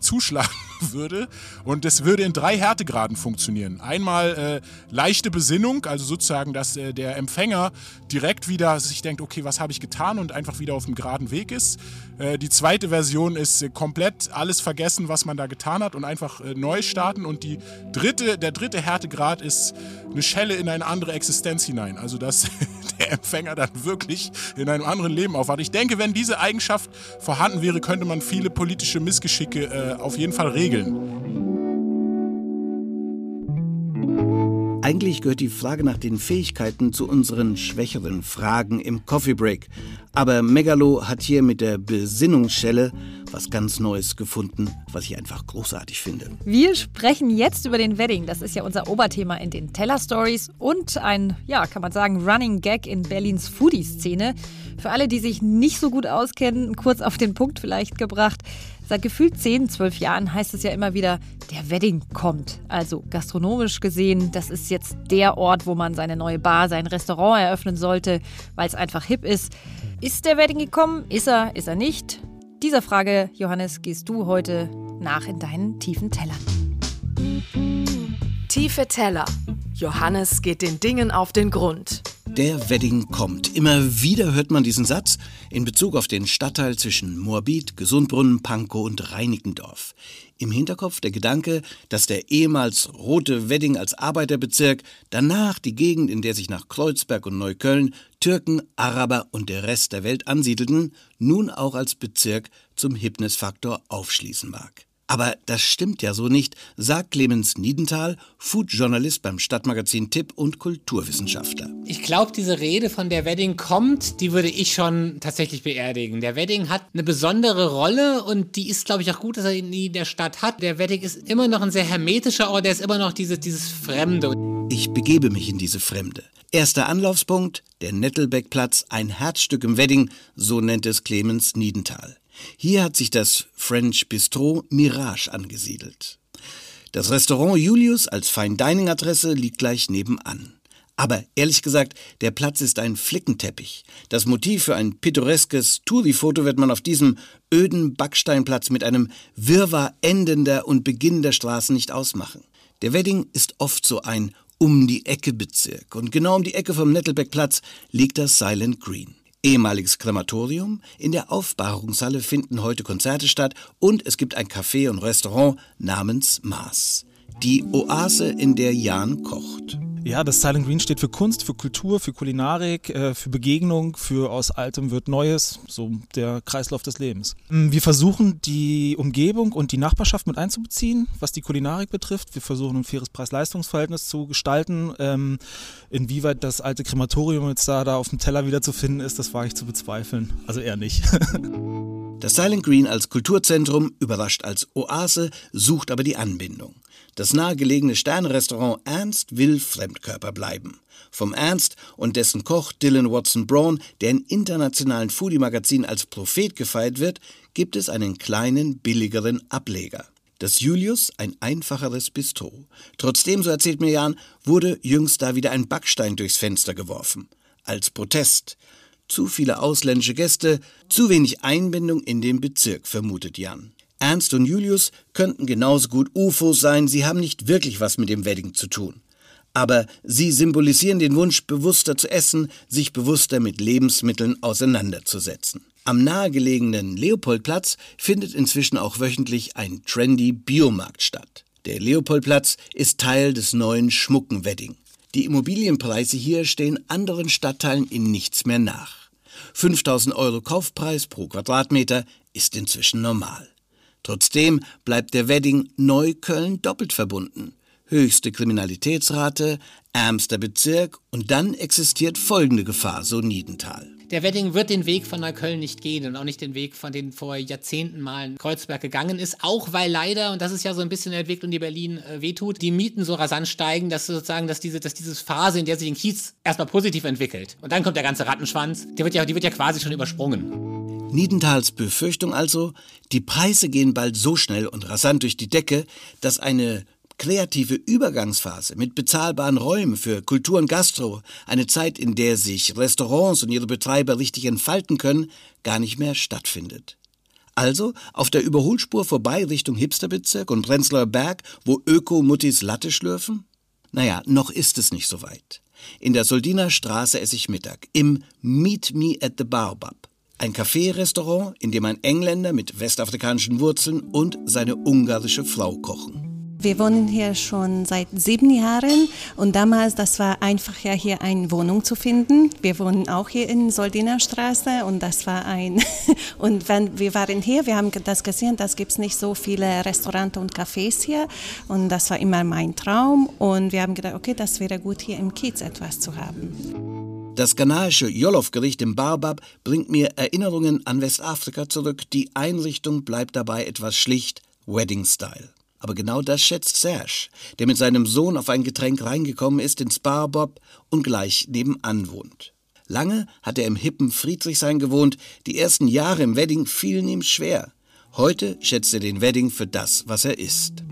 zuschlagen <laughs> würde. Und das würde in drei Härtegraden funktionieren. Einmal äh, leichte Besinnung, also sozusagen, dass äh, der Empfänger direkt wieder sich denkt, okay, was habe ich getan und einfach wieder auf dem geraden Weg ist. Äh, die zweite Version ist äh, komplett alles vergessen, was man da getan hat und einfach äh, neu starten. Und die dritte, der dritte Härtegrad ist eine Schelle in eine andere Existenz hinein. Also dass <laughs> der Empfänger dann wirklich in einem anderen Leben aufwacht. Ich denke, wenn diese Eigenschaft vorhanden wäre, könnte man viele politische Missgeschicke äh, auf jeden Fall regeln. Eigentlich gehört die Frage nach den Fähigkeiten zu unseren schwächeren Fragen im Coffee Break. Aber Megalo hat hier mit der Besinnungsschelle was ganz Neues gefunden, was ich einfach großartig finde. Wir sprechen jetzt über den Wedding. Das ist ja unser Oberthema in den Teller Stories und ein, ja, kann man sagen, Running Gag in Berlins Foodie-Szene. Für alle, die sich nicht so gut auskennen, kurz auf den Punkt vielleicht gebracht. Seit gefühlt 10, 12 Jahren heißt es ja immer wieder, der Wedding kommt. Also gastronomisch gesehen, das ist jetzt der Ort, wo man seine neue Bar, sein Restaurant eröffnen sollte, weil es einfach hip ist. Ist der Wedding gekommen? Ist er? Ist er nicht? Dieser Frage, Johannes, gehst du heute nach in deinen tiefen Tellern. Tiefe Teller. Johannes geht den Dingen auf den Grund. Der Wedding kommt. Immer wieder hört man diesen Satz in Bezug auf den Stadtteil zwischen Moabit, Gesundbrunnen, Pankow und Reinickendorf. Im Hinterkopf der Gedanke, dass der ehemals rote Wedding als Arbeiterbezirk danach die Gegend, in der sich nach Kreuzberg und Neukölln Türken, Araber und der Rest der Welt ansiedelten, nun auch als Bezirk zum Hipnisfaktor aufschließen mag. Aber das stimmt ja so nicht, sagt Clemens Niedenthal, Food-Journalist beim Stadtmagazin Tipp und Kulturwissenschaftler. Ich glaube, diese Rede von der Wedding kommt, die würde ich schon tatsächlich beerdigen. Der Wedding hat eine besondere Rolle und die ist, glaube ich, auch gut, dass er ihn in der Stadt hat. Der Wedding ist immer noch ein sehr hermetischer Ort, der ist immer noch dieses, dieses Fremde. Ich begebe mich in diese Fremde. Erster Anlaufspunkt, der Nettelbeckplatz, ein Herzstück im Wedding, so nennt es Clemens Niedenthal. Hier hat sich das French Bistro Mirage angesiedelt. Das Restaurant Julius als Fine Dining Adresse liegt gleich nebenan. Aber ehrlich gesagt, der Platz ist ein Flickenteppich. Das Motiv für ein pittoreskes Touri-Foto wird man auf diesem öden Backsteinplatz mit einem Wirrwarr endender und beginnender Straßen nicht ausmachen. Der Wedding ist oft so ein um die Ecke Bezirk und genau um die Ecke vom Nettelbeckplatz liegt das Silent Green ehemaliges Krematorium. In der Aufbahrungshalle finden heute Konzerte statt und es gibt ein Café und Restaurant namens Maas. Die Oase, in der Jan kocht. Ja, das Silent Green steht für Kunst, für Kultur, für Kulinarik, äh, für Begegnung, für aus Altem wird Neues, so der Kreislauf des Lebens. Mm, wir versuchen die Umgebung und die Nachbarschaft mit einzubeziehen, was die Kulinarik betrifft. Wir versuchen ein faires Preis-Leistungs-Verhältnis zu gestalten. Ähm, inwieweit das alte Krematorium jetzt da, da auf dem Teller wieder zu finden ist, das wage ich zu bezweifeln. Also eher nicht. <laughs> Das Silent Green als Kulturzentrum, überrascht als Oase, sucht aber die Anbindung. Das nahegelegene Sternrestaurant Ernst will Fremdkörper bleiben. Vom Ernst und dessen Koch Dylan Watson Brown, der in internationalen Foodie-Magazinen als Prophet gefeiert wird, gibt es einen kleinen, billigeren Ableger. Das Julius ein einfacheres Bistro. Trotzdem, so erzählt mir Jan, wurde jüngst da wieder ein Backstein durchs Fenster geworfen. Als Protest. Zu viele ausländische Gäste, zu wenig Einbindung in den Bezirk, vermutet Jan. Ernst und Julius könnten genauso gut UFOs sein, sie haben nicht wirklich was mit dem Wedding zu tun. Aber sie symbolisieren den Wunsch, bewusster zu essen, sich bewusster mit Lebensmitteln auseinanderzusetzen. Am nahegelegenen Leopoldplatz findet inzwischen auch wöchentlich ein trendy Biomarkt statt. Der Leopoldplatz ist Teil des neuen Schmuckenwedding. Die Immobilienpreise hier stehen anderen Stadtteilen in nichts mehr nach. 5000 Euro Kaufpreis pro Quadratmeter ist inzwischen normal. Trotzdem bleibt der Wedding Neukölln doppelt verbunden. Höchste Kriminalitätsrate, ärmster Bezirk und dann existiert folgende Gefahr, so Niedenthal. Der Wedding wird den Weg von Neukölln nicht gehen und auch nicht den Weg, von den vor Jahrzehnten mal in Kreuzberg gegangen ist. Auch weil leider, und das ist ja so ein bisschen eine Entwicklung, die Berlin äh, wehtut, die Mieten so rasant steigen, dass sozusagen, dass diese, dass diese Phase, in der sich ein Kiez erstmal positiv entwickelt. Und dann kommt der ganze Rattenschwanz, der wird ja, die wird ja quasi schon übersprungen. Niedenthals Befürchtung also, die Preise gehen bald so schnell und rasant durch die Decke, dass eine kreative Übergangsphase mit bezahlbaren Räumen für Kultur und Gastro, eine Zeit, in der sich Restaurants und ihre Betreiber richtig entfalten können, gar nicht mehr stattfindet. Also auf der Überholspur vorbei Richtung Hipsterbezirk und Prenzlauer Berg, wo Öko-Muttis Latte schlürfen? Naja, noch ist es nicht so weit. In der Soldiner Straße esse ich Mittag im Meet Me at the Baobab. Ein Café-Restaurant, in dem ein Engländer mit westafrikanischen Wurzeln und seine ungarische Frau kochen. Wir wohnen hier schon seit sieben Jahren und damals, das war einfach ja hier eine Wohnung zu finden. Wir wohnen auch hier in Soldiner Straße und das war ein, <laughs> und wenn wir waren hier, wir haben das gesehen, das es nicht so viele Restaurants und Cafés hier und das war immer mein Traum und wir haben gedacht, okay, das wäre gut hier im Kiez etwas zu haben. Das ghanaische Jollof-Gericht im Barbab bringt mir Erinnerungen an Westafrika zurück. Die Einrichtung bleibt dabei etwas schlicht, Wedding-Style. Aber genau das schätzt Serge, der mit seinem Sohn auf ein Getränk reingekommen ist ins Barbob und gleich nebenan wohnt. Lange hat er im hippen Friedrichshain gewohnt, die ersten Jahre im Wedding fielen ihm schwer. Heute schätzt er den Wedding für das, was er ist.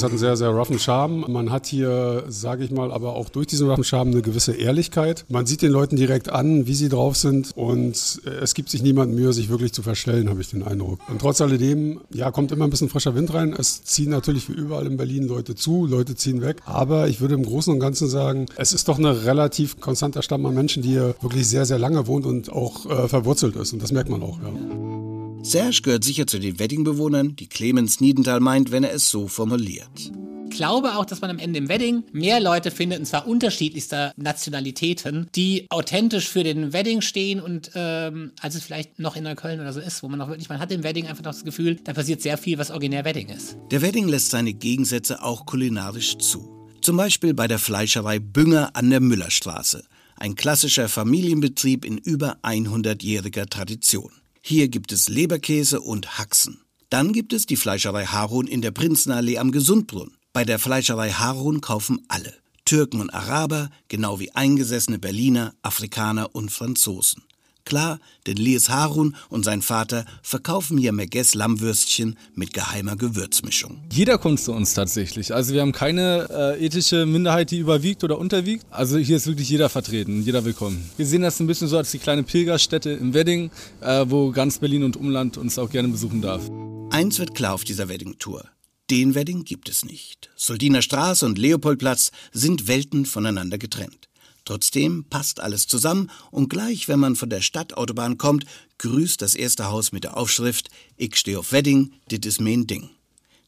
Es hat einen sehr, sehr roughen Charme. Man hat hier, sage ich mal, aber auch durch diesen roughen Charme eine gewisse Ehrlichkeit. Man sieht den Leuten direkt an, wie sie drauf sind und es gibt sich niemand Mühe, sich wirklich zu verstellen, habe ich den Eindruck. Und trotz alledem, ja, kommt immer ein bisschen frischer Wind rein. Es ziehen natürlich wie überall in Berlin Leute zu, Leute ziehen weg. Aber ich würde im Großen und Ganzen sagen, es ist doch ein relativ konstanter Stamm an Menschen, die hier wirklich sehr, sehr lange wohnt und auch äh, verwurzelt ist. Und das merkt man auch, ja. Serge gehört sicher zu den Wedding-Bewohnern, die Clemens Niedenthal meint, wenn er es so formuliert. Ich glaube auch, dass man am Ende im Wedding mehr Leute findet, und zwar unterschiedlichster Nationalitäten, die authentisch für den Wedding stehen und ähm, als es vielleicht noch in Neukölln oder so ist, wo man auch wirklich, man hat im Wedding einfach noch das Gefühl, da passiert sehr viel, was originär Wedding ist. Der Wedding lässt seine Gegensätze auch kulinarisch zu. Zum Beispiel bei der Fleischerei Bünger an der Müllerstraße. Ein klassischer Familienbetrieb in über 100-jähriger Tradition. Hier gibt es Leberkäse und Haxen. Dann gibt es die Fleischerei Harun in der Prinzenallee am Gesundbrunn. Bei der Fleischerei Harun kaufen alle. Türken und Araber, genau wie eingesessene Berliner, Afrikaner und Franzosen. Klar, denn Lies Harun und sein Vater verkaufen hier Merguez Lammwürstchen mit geheimer Gewürzmischung. Jeder kommt zu uns tatsächlich. Also wir haben keine äh, ethische Minderheit, die überwiegt oder unterwiegt. Also hier ist wirklich jeder vertreten, jeder willkommen. Wir sehen das ein bisschen so als die kleine Pilgerstätte im Wedding, äh, wo ganz Berlin und Umland uns auch gerne besuchen darf. Eins wird klar auf dieser Wedding-Tour. Den Wedding gibt es nicht. Soldiner Straße und Leopoldplatz sind Welten voneinander getrennt. Trotzdem passt alles zusammen und gleich, wenn man von der Stadtautobahn kommt, grüßt das erste Haus mit der Aufschrift Ich stehe auf Wedding, dit is mein Ding.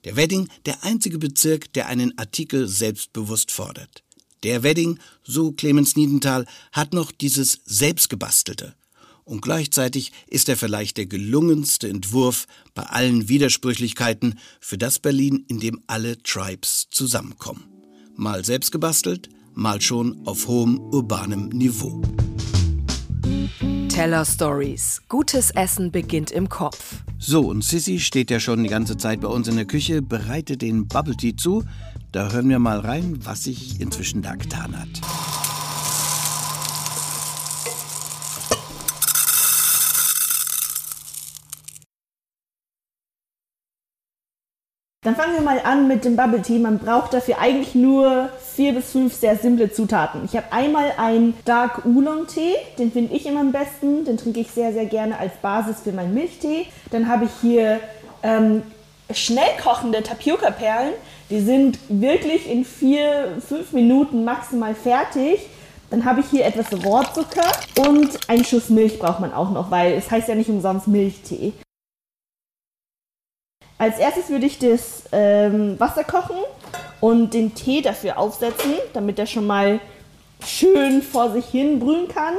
Der Wedding, der einzige Bezirk, der einen Artikel selbstbewusst fordert. Der Wedding, so Clemens Niedenthal, hat noch dieses Selbstgebastelte. Und gleichzeitig ist er vielleicht der gelungenste Entwurf bei allen Widersprüchlichkeiten für das Berlin, in dem alle Tribes zusammenkommen. Mal selbst gebastelt, mal schon auf hohem urbanem Niveau. Teller Stories. Gutes Essen beginnt im Kopf. So, und Sissy steht ja schon die ganze Zeit bei uns in der Küche, bereitet den Bubble Tea zu. Da hören wir mal rein, was sich inzwischen da getan hat. Dann fangen wir mal an mit dem Bubble Tea. Man braucht dafür eigentlich nur vier bis fünf sehr simple Zutaten. Ich habe einmal einen Dark Oolong Tee, den finde ich immer am besten. Den trinke ich sehr, sehr gerne als Basis für meinen Milchtee. Dann habe ich hier ähm, schnell kochende Tapioca-Perlen. Die sind wirklich in vier, fünf Minuten maximal fertig. Dann habe ich hier etwas Rohrzucker und einen Schuss Milch braucht man auch noch, weil es heißt ja nicht umsonst Milchtee. Als erstes würde ich das ähm, Wasser kochen und den Tee dafür aufsetzen, damit er schon mal schön vor sich hin brühen kann.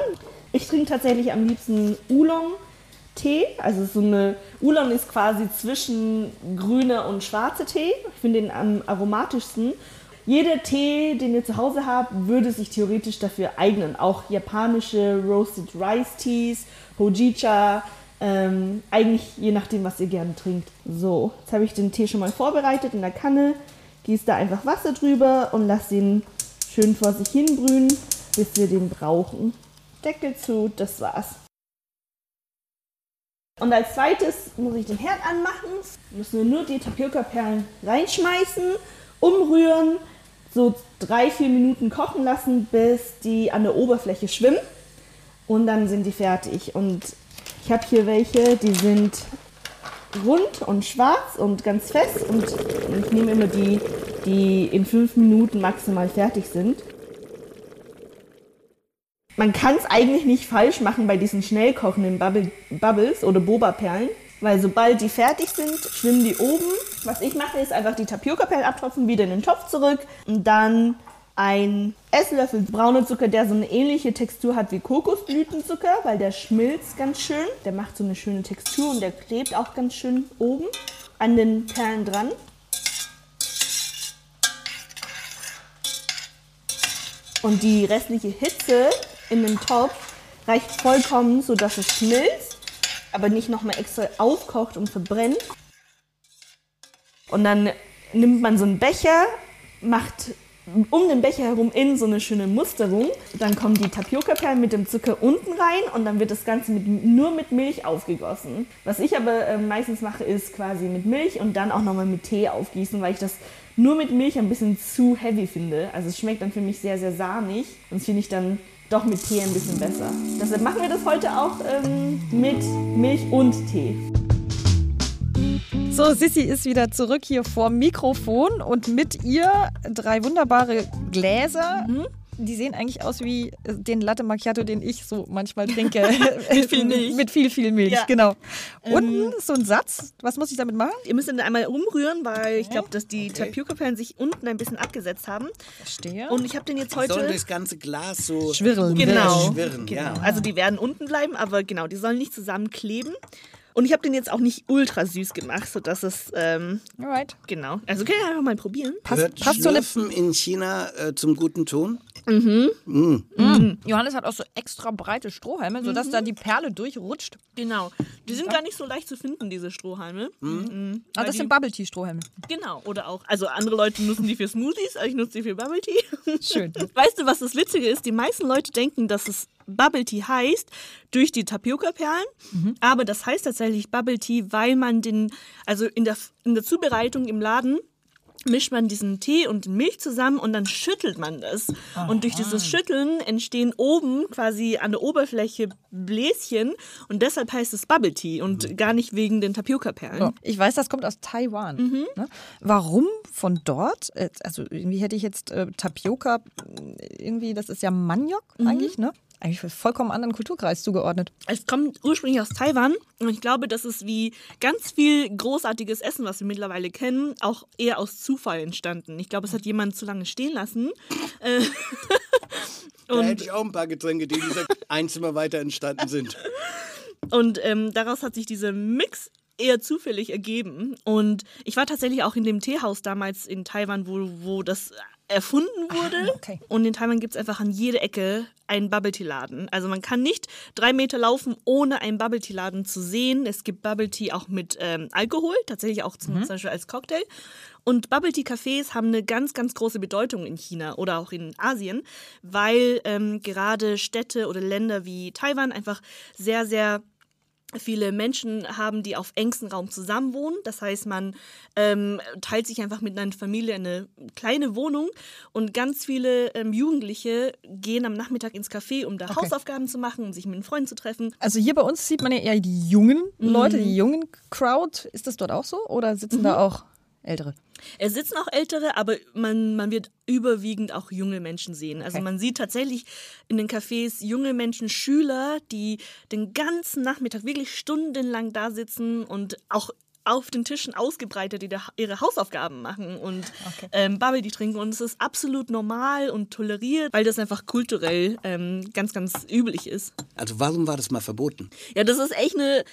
Ich trinke tatsächlich am liebsten Oolong-Tee. Also so eine Oolong ist quasi zwischen grüner und schwarzer Tee. Ich finde den am aromatischsten. Jeder Tee, den ihr zu Hause habt, würde sich theoretisch dafür eignen. Auch japanische Roasted Rice Teas, Hojicha, ähm, eigentlich je nachdem, was ihr gerne trinkt. So, jetzt habe ich den Tee schon mal vorbereitet in der Kanne. Gieße da einfach Wasser drüber und lasse ihn schön vor sich hin brühen, bis wir den brauchen. Deckel zu, das war's. Und als zweites muss ich den Herd anmachen. Müssen wir nur die Tapioca-Perlen reinschmeißen, umrühren, so drei, vier Minuten kochen lassen, bis die an der Oberfläche schwimmen. Und dann sind die fertig. Und ich habe hier welche, die sind rund und schwarz und ganz fest. Und ich nehme immer die, die in fünf Minuten maximal fertig sind. Man kann es eigentlich nicht falsch machen bei diesen schnell kochenden Bubble, Bubbles oder Boba-Perlen, weil sobald die fertig sind, schwimmen die oben. Was ich mache, ist einfach die Tapioca-Perlen abtropfen, wieder in den Topf zurück und dann ein Esslöffel brauner Zucker, der so eine ähnliche Textur hat wie Kokosblütenzucker, weil der schmilzt ganz schön. Der macht so eine schöne Textur und der klebt auch ganz schön oben an den Perlen dran. Und die restliche Hitze in dem Topf reicht vollkommen, sodass es schmilzt, aber nicht nochmal extra aufkocht und verbrennt. Und dann nimmt man so einen Becher, macht um den Becher herum in so eine schöne Musterung. Dann kommen die Tapioca-Perlen mit dem Zucker unten rein und dann wird das Ganze mit, nur mit Milch aufgegossen. Was ich aber äh, meistens mache, ist quasi mit Milch und dann auch nochmal mit Tee aufgießen, weil ich das nur mit Milch ein bisschen zu heavy finde. Also es schmeckt dann für mich sehr, sehr sahnig und finde ich dann doch mit Tee ein bisschen besser. Deshalb machen wir das heute auch ähm, mit Milch und Tee. So, Sissi ist wieder zurück hier vor dem Mikrofon und mit ihr drei wunderbare Gläser. Mhm. Die sehen eigentlich aus wie den Latte Macchiato, den ich so manchmal trinke. <laughs> Mit viel Milch. Mit viel, viel Milch, Ja. genau. Ähm, Unten ist so ein Satz. Was muss ich damit machen? Ihr müsst dann einmal umrühren, weil ich glaube, dass die Tapioca-Perlen sich unten ein bisschen abgesetzt haben. Verstehe. Und ich habe den jetzt Sollen heute. das ganze Glas so Schwirren. Genau. schwirren. Genau. Ja. Also die werden unten bleiben, aber genau, die sollen nicht zusammenkleben. Und ich habe den jetzt auch nicht ultra süß gemacht, sodass es, ähm, Alright. genau. Also können wir einfach mal probieren. Gehört passt so eine- in China äh, zum guten Ton? Mhm. Johannes hat auch so extra breite Strohhalme, sodass da die Perle durchrutscht. Genau. Die sind gar nicht so leicht zu finden, diese Strohhalme. Mhm. Ah, Weil das die- sind Bubble Tea Strohhalme. Genau, oder auch. Also andere Leute nutzen die für Smoothies, aber ich nutze die für Bubble Tea. Schön. <laughs> Weißt du, was das Witzige ist? Die meisten Leute denken, dass es Bubble Tea heißt durch die Tapioca-Perlen, aber das heißt tatsächlich Bubble Tea, weil man den, also in der, in der Zubereitung im Laden mischt man diesen Tee und Milch zusammen und dann schüttelt man das. Und durch dieses Schütteln entstehen oben quasi an der Oberfläche Bläschen und deshalb heißt es Bubble Tea und gar nicht wegen den Tapioca-Perlen. So, ich weiß, das kommt aus Taiwan. Ne? Warum von dort? Äh, Also irgendwie hätte ich jetzt äh, Tapioca, irgendwie, das ist ja Maniok eigentlich, ne? Eigentlich für vollkommen anderen Kulturkreis zugeordnet. Es kommt ursprünglich aus Taiwan und ich glaube, das ist wie ganz viel großartiges Essen, was wir mittlerweile kennen, auch eher aus Zufall entstanden. Ich glaube, es hat jemand zu lange stehen lassen. Äh, <laughs> Da hätte ich auch ein paar Getränke, die dieser <laughs> ein Zimmer weiter entstanden sind. Und ähm, daraus hat sich dieser Mix eher zufällig ergeben. Und ich war tatsächlich auch in dem Teehaus damals in Taiwan, wo, wo das erfunden wurde. okay. Und in Taiwan gibt es einfach an jeder Ecke einen Bubble-Tea-Laden. Also man kann nicht drei Meter laufen, ohne einen Bubble-Tea-Laden zu sehen. Es gibt Bubble-Tea auch mit ähm, Alkohol, tatsächlich auch zum, zum Beispiel als Cocktail. Und Bubble-Tea-Cafés haben eine ganz, ganz große Bedeutung in China oder auch in Asien, weil ähm, gerade Städte oder Länder wie Taiwan einfach sehr, sehr viele Menschen haben, die auf engstem Raum zusammenwohnen. Das heißt, man ähm, teilt sich einfach mit einer Familie eine kleine Wohnung und ganz viele ähm, Jugendliche gehen am Nachmittag ins Café, um da Okay. Hausaufgaben zu machen, um sich mit einem Freund zu treffen. Also hier bei uns sieht man ja eher die jungen Leute, Mhm. die jungen Crowd. Ist das dort auch so? Oder sitzen da auch Ältere? Es sitzen auch Ältere, aber man, man wird überwiegend auch junge Menschen sehen. Also Okay. man sieht tatsächlich in den Cafés junge Menschen, Schüler, die den ganzen Nachmittag wirklich stundenlang da sitzen und auch auf den Tischen ausgebreitet, die da ihre Hausaufgaben machen und ähm, Bubble trinken. Und es ist absolut normal und toleriert, weil das einfach kulturell ähm, ganz, ganz üblich ist. Also warum war das mal verboten? Ja, das ist echt eine.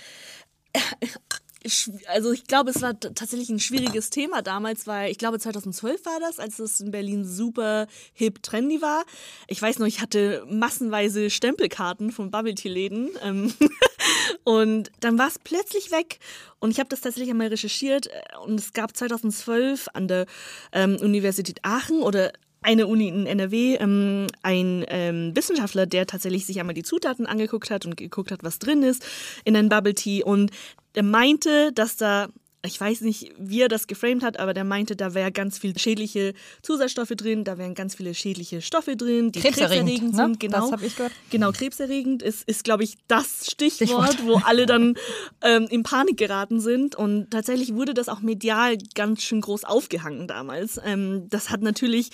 Also ich glaube, es war tatsächlich ein schwieriges Thema damals, weil ich glaube 2012 war das, als es in Berlin super hip trendy war. Ich weiß noch, ich hatte massenweise Stempelkarten von Bubble Tea Läden ähm, <laughs> und dann war es plötzlich weg und ich habe das tatsächlich einmal recherchiert äh, und es gab 2012 an der ähm, Universität Aachen oder eine Uni in NRW, ähm, ein ähm, Wissenschaftler, der tatsächlich sich einmal die Zutaten angeguckt hat und geguckt hat, was drin ist in einem Bubble Tea und er meinte, dass da ich weiß nicht, wie er das geframed hat, aber der meinte, da wäre ganz viel schädliche Zusatzstoffe drin, da wären ganz viele schädliche Stoffe drin, die Krebserregend, krebserregend ne? sind. Genau, Das hab ich gehört. Genau, krebserregend ist, ist glaube ich, das Stichwort, Stichwort. wo alle dann ähm, in Panik geraten sind. Und tatsächlich wurde das auch medial ganz schön groß aufgehangen damals. Ähm, das hat natürlich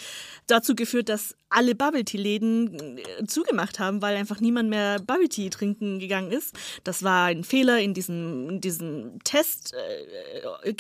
dazu geführt, dass alle Bubble Tea Läden äh, zugemacht haben, weil einfach niemand mehr Bubble Tea trinken gegangen ist. Das war ein Fehler in diesem, in diesem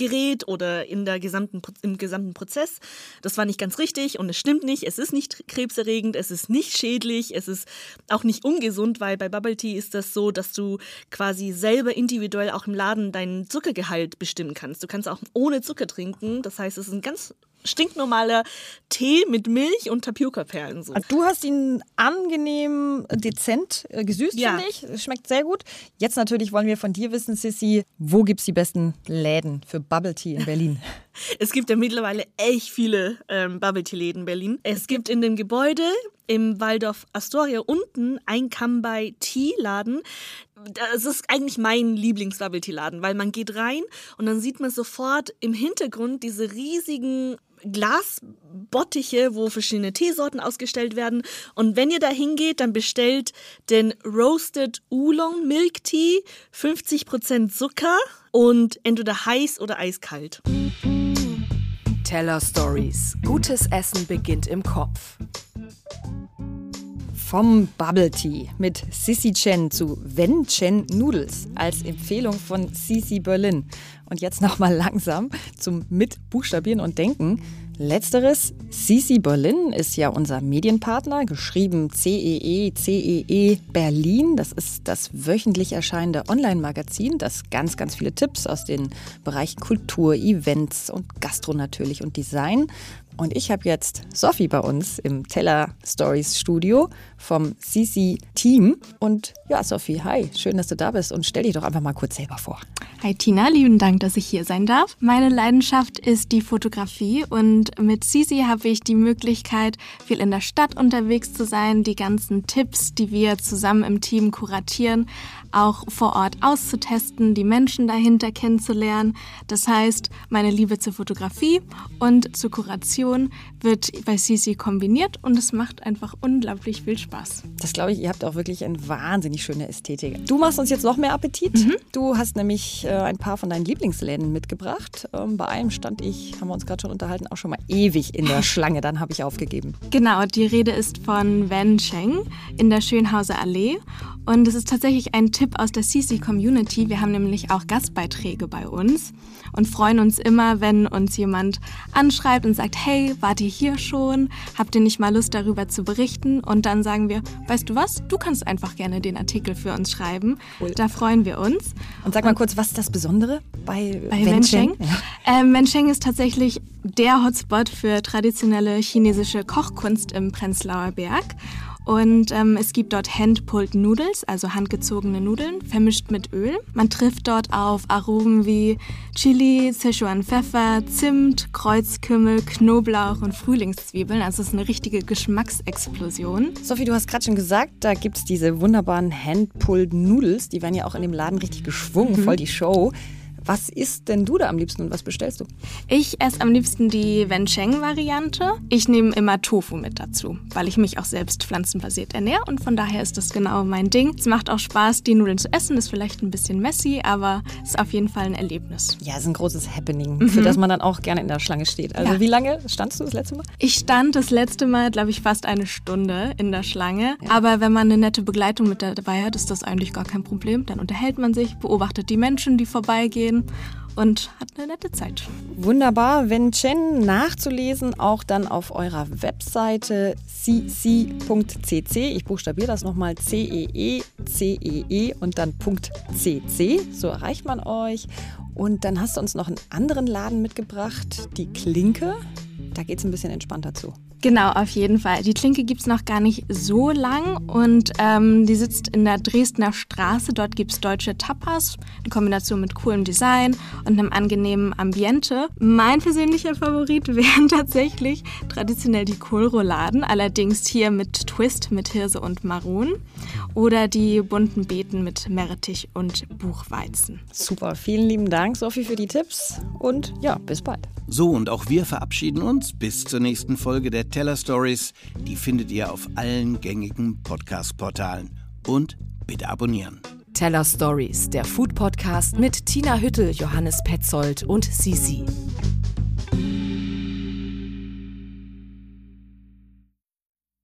Testgerät oder in der gesamten, im gesamten Prozess. Das war nicht ganz richtig und es stimmt nicht. Es ist nicht krebserregend, es ist nicht schädlich, es ist auch nicht ungesund, weil bei Bubble Tea ist das so, dass du quasi selber individuell auch im Laden deinen Zuckergehalt bestimmen kannst. Du kannst auch ohne Zucker trinken. Das heißt, es ist ein ganz stinknormaler Tee mit Milch und Tapioca-Perlen. So. Du hast ihn angenehm äh, dezent äh, gesüßt, Ja. finde ich. Schmeckt sehr gut. Jetzt natürlich wollen wir von dir wissen, Sissy, wo gibt es die besten Läden für Bubble Tea in Berlin? <laughs> <laughs> Es gibt ja mittlerweile echt viele ähm, Bubble Tea Läden in Berlin. Es gibt in dem Gebäude im Waldorf Astoria unten ein Kambai Tea Laden. Das ist eigentlich mein Lieblings Bubble Tea Laden, weil man geht rein und dann sieht man sofort im Hintergrund diese riesigen Glasbottiche, wo verschiedene Teesorten ausgestellt werden. Und wenn ihr da hingeht, dann bestellt den Roasted Oolong Milk Tea, 50% Zucker und entweder heiß oder eiskalt. Teller Stories. Gutes Essen beginnt im Kopf. Vom Bubble Tea mit Sissy Chen zu Wen Chen Noodles als Empfehlung von Sisi Berlin. Und jetzt nochmal langsam zum Mitbuchstabieren und Denken. Letzteres, Sisi Berlin ist ja unser Medienpartner, geschrieben CEE, CEE E Berlin. Das ist das wöchentlich erscheinende Online-Magazin, das ganz, ganz viele Tipps aus den Bereichen Kultur, Events und Gastro natürlich und Design. Und ich habe jetzt Sophie bei uns im Teller Stories Studio vom CC Team. Und ja, Sophie, hi, schön, dass du da bist und stell dich doch einfach mal kurz selber vor. Hi Tina, lieben Dank, dass ich hier sein darf. Meine Leidenschaft ist die Fotografie und mit Sisi habe ich die Möglichkeit, viel in der Stadt unterwegs zu sein, die ganzen Tipps, die wir zusammen im Team kuratieren, auch vor Ort auszutesten, die Menschen dahinter kennenzulernen. Das heißt, meine Liebe zur Fotografie und zur Kuration wird bei Sisi kombiniert und es macht einfach unglaublich viel Spaß. Das glaube ich, ihr habt auch wirklich eine wahnsinnig schöne Ästhetik. Du machst uns jetzt noch mehr Appetit. Du hast nämlich äh, ein paar von deinen Lieblingsläden mitgebracht. Ähm, bei einem stand ich, haben wir uns gerade schon unterhalten, auch schon mal ewig in der <laughs> Schlange. Dann habe ich aufgegeben. Genau, die Rede ist von Wen Cheng in der Schönhauser Allee. Und es ist tatsächlich ein Tipp aus der CC Community. Wir haben nämlich auch Gastbeiträge bei uns und freuen uns immer, wenn uns jemand anschreibt und sagt, hey, wart ihr hier schon? Habt ihr nicht mal Lust darüber zu berichten? Und dann sagen wir, weißt du was, du kannst einfach gerne den Artikel für uns schreiben. Da freuen wir uns. Und sag mal kurz, was ist das Besondere bei, Bei Wen Wencheng? Cheng? Ähm, Wencheng ist tatsächlich der Hotspot für traditionelle chinesische Kochkunst im Prenzlauer Berg. Und ähm, es gibt dort Hand-Pulled Noodles, also handgezogene Nudeln, vermischt mit Öl. Man trifft dort auf Aromen wie Chili, Sichuan Pfeffer, Zimt, Kreuzkümmel, Knoblauch und Frühlingszwiebeln. Also es ist eine richtige Geschmacksexplosion. Sophie, du hast gerade schon gesagt, da gibt es diese wunderbaren Hand-Pulled Noodles. Die werden ja auch in dem Laden richtig geschwungen, mhm. voll die Show. Was isst denn du da am liebsten und was bestellst du? Ich esse am liebsten die Wencheng-Variante. Ich nehme immer Tofu mit dazu, weil ich mich auch selbst pflanzenbasiert ernähre und von daher ist das genau mein Ding. Es macht auch Spaß, die Nudeln zu essen. Ist vielleicht ein bisschen messy, aber ist auf jeden Fall ein Erlebnis. Ja, ist ein großes Happening, mhm. für das man dann auch gerne in der Schlange steht. Also ja. wie lange standst du das letzte Mal? Ich stand das letzte Mal, glaube ich, fast eine Stunde in der Schlange. Ja. Aber wenn man eine nette Begleitung mit dabei hat, ist das eigentlich gar kein Problem. Dann unterhält man sich, beobachtet die Menschen, die vorbeigehen gehen und hat eine nette Zeit. Wunderbar. Wenn Chen nachzulesen, auch dann auf eurer Webseite cc.cc. Ich buchstabiere das nochmal C-E-E, C-E-E und dann .cc. So erreicht man euch. Und dann hast du uns noch einen anderen Laden mitgebracht, die Klinke. Da geht es ein bisschen entspannter zu. Genau, auf jeden Fall. Die Klinke gibt es noch gar nicht so lang und ähm, die sitzt in der Dresdner Straße. Dort gibt es deutsche Tapas, in Kombination mit coolem Design und einem angenehmen Ambiente. Mein persönlicher Favorit <laughs> wären tatsächlich traditionell die Kohlrouladen, allerdings hier mit Twist mit Hirse und Maroon oder die bunten Beeten mit Meerrettich und Buchweizen. Super, vielen lieben Dank, Sophie, für die Tipps und ja, bis bald. So, und auch wir verabschieden uns bis zur nächsten Folge der Teller Stories. Die findet ihr auf allen gängigen Podcast-Portalen. Und bitte abonnieren. Teller Stories, der Food Podcast mit Tina Hüttel, Johannes Petzold und Sisi.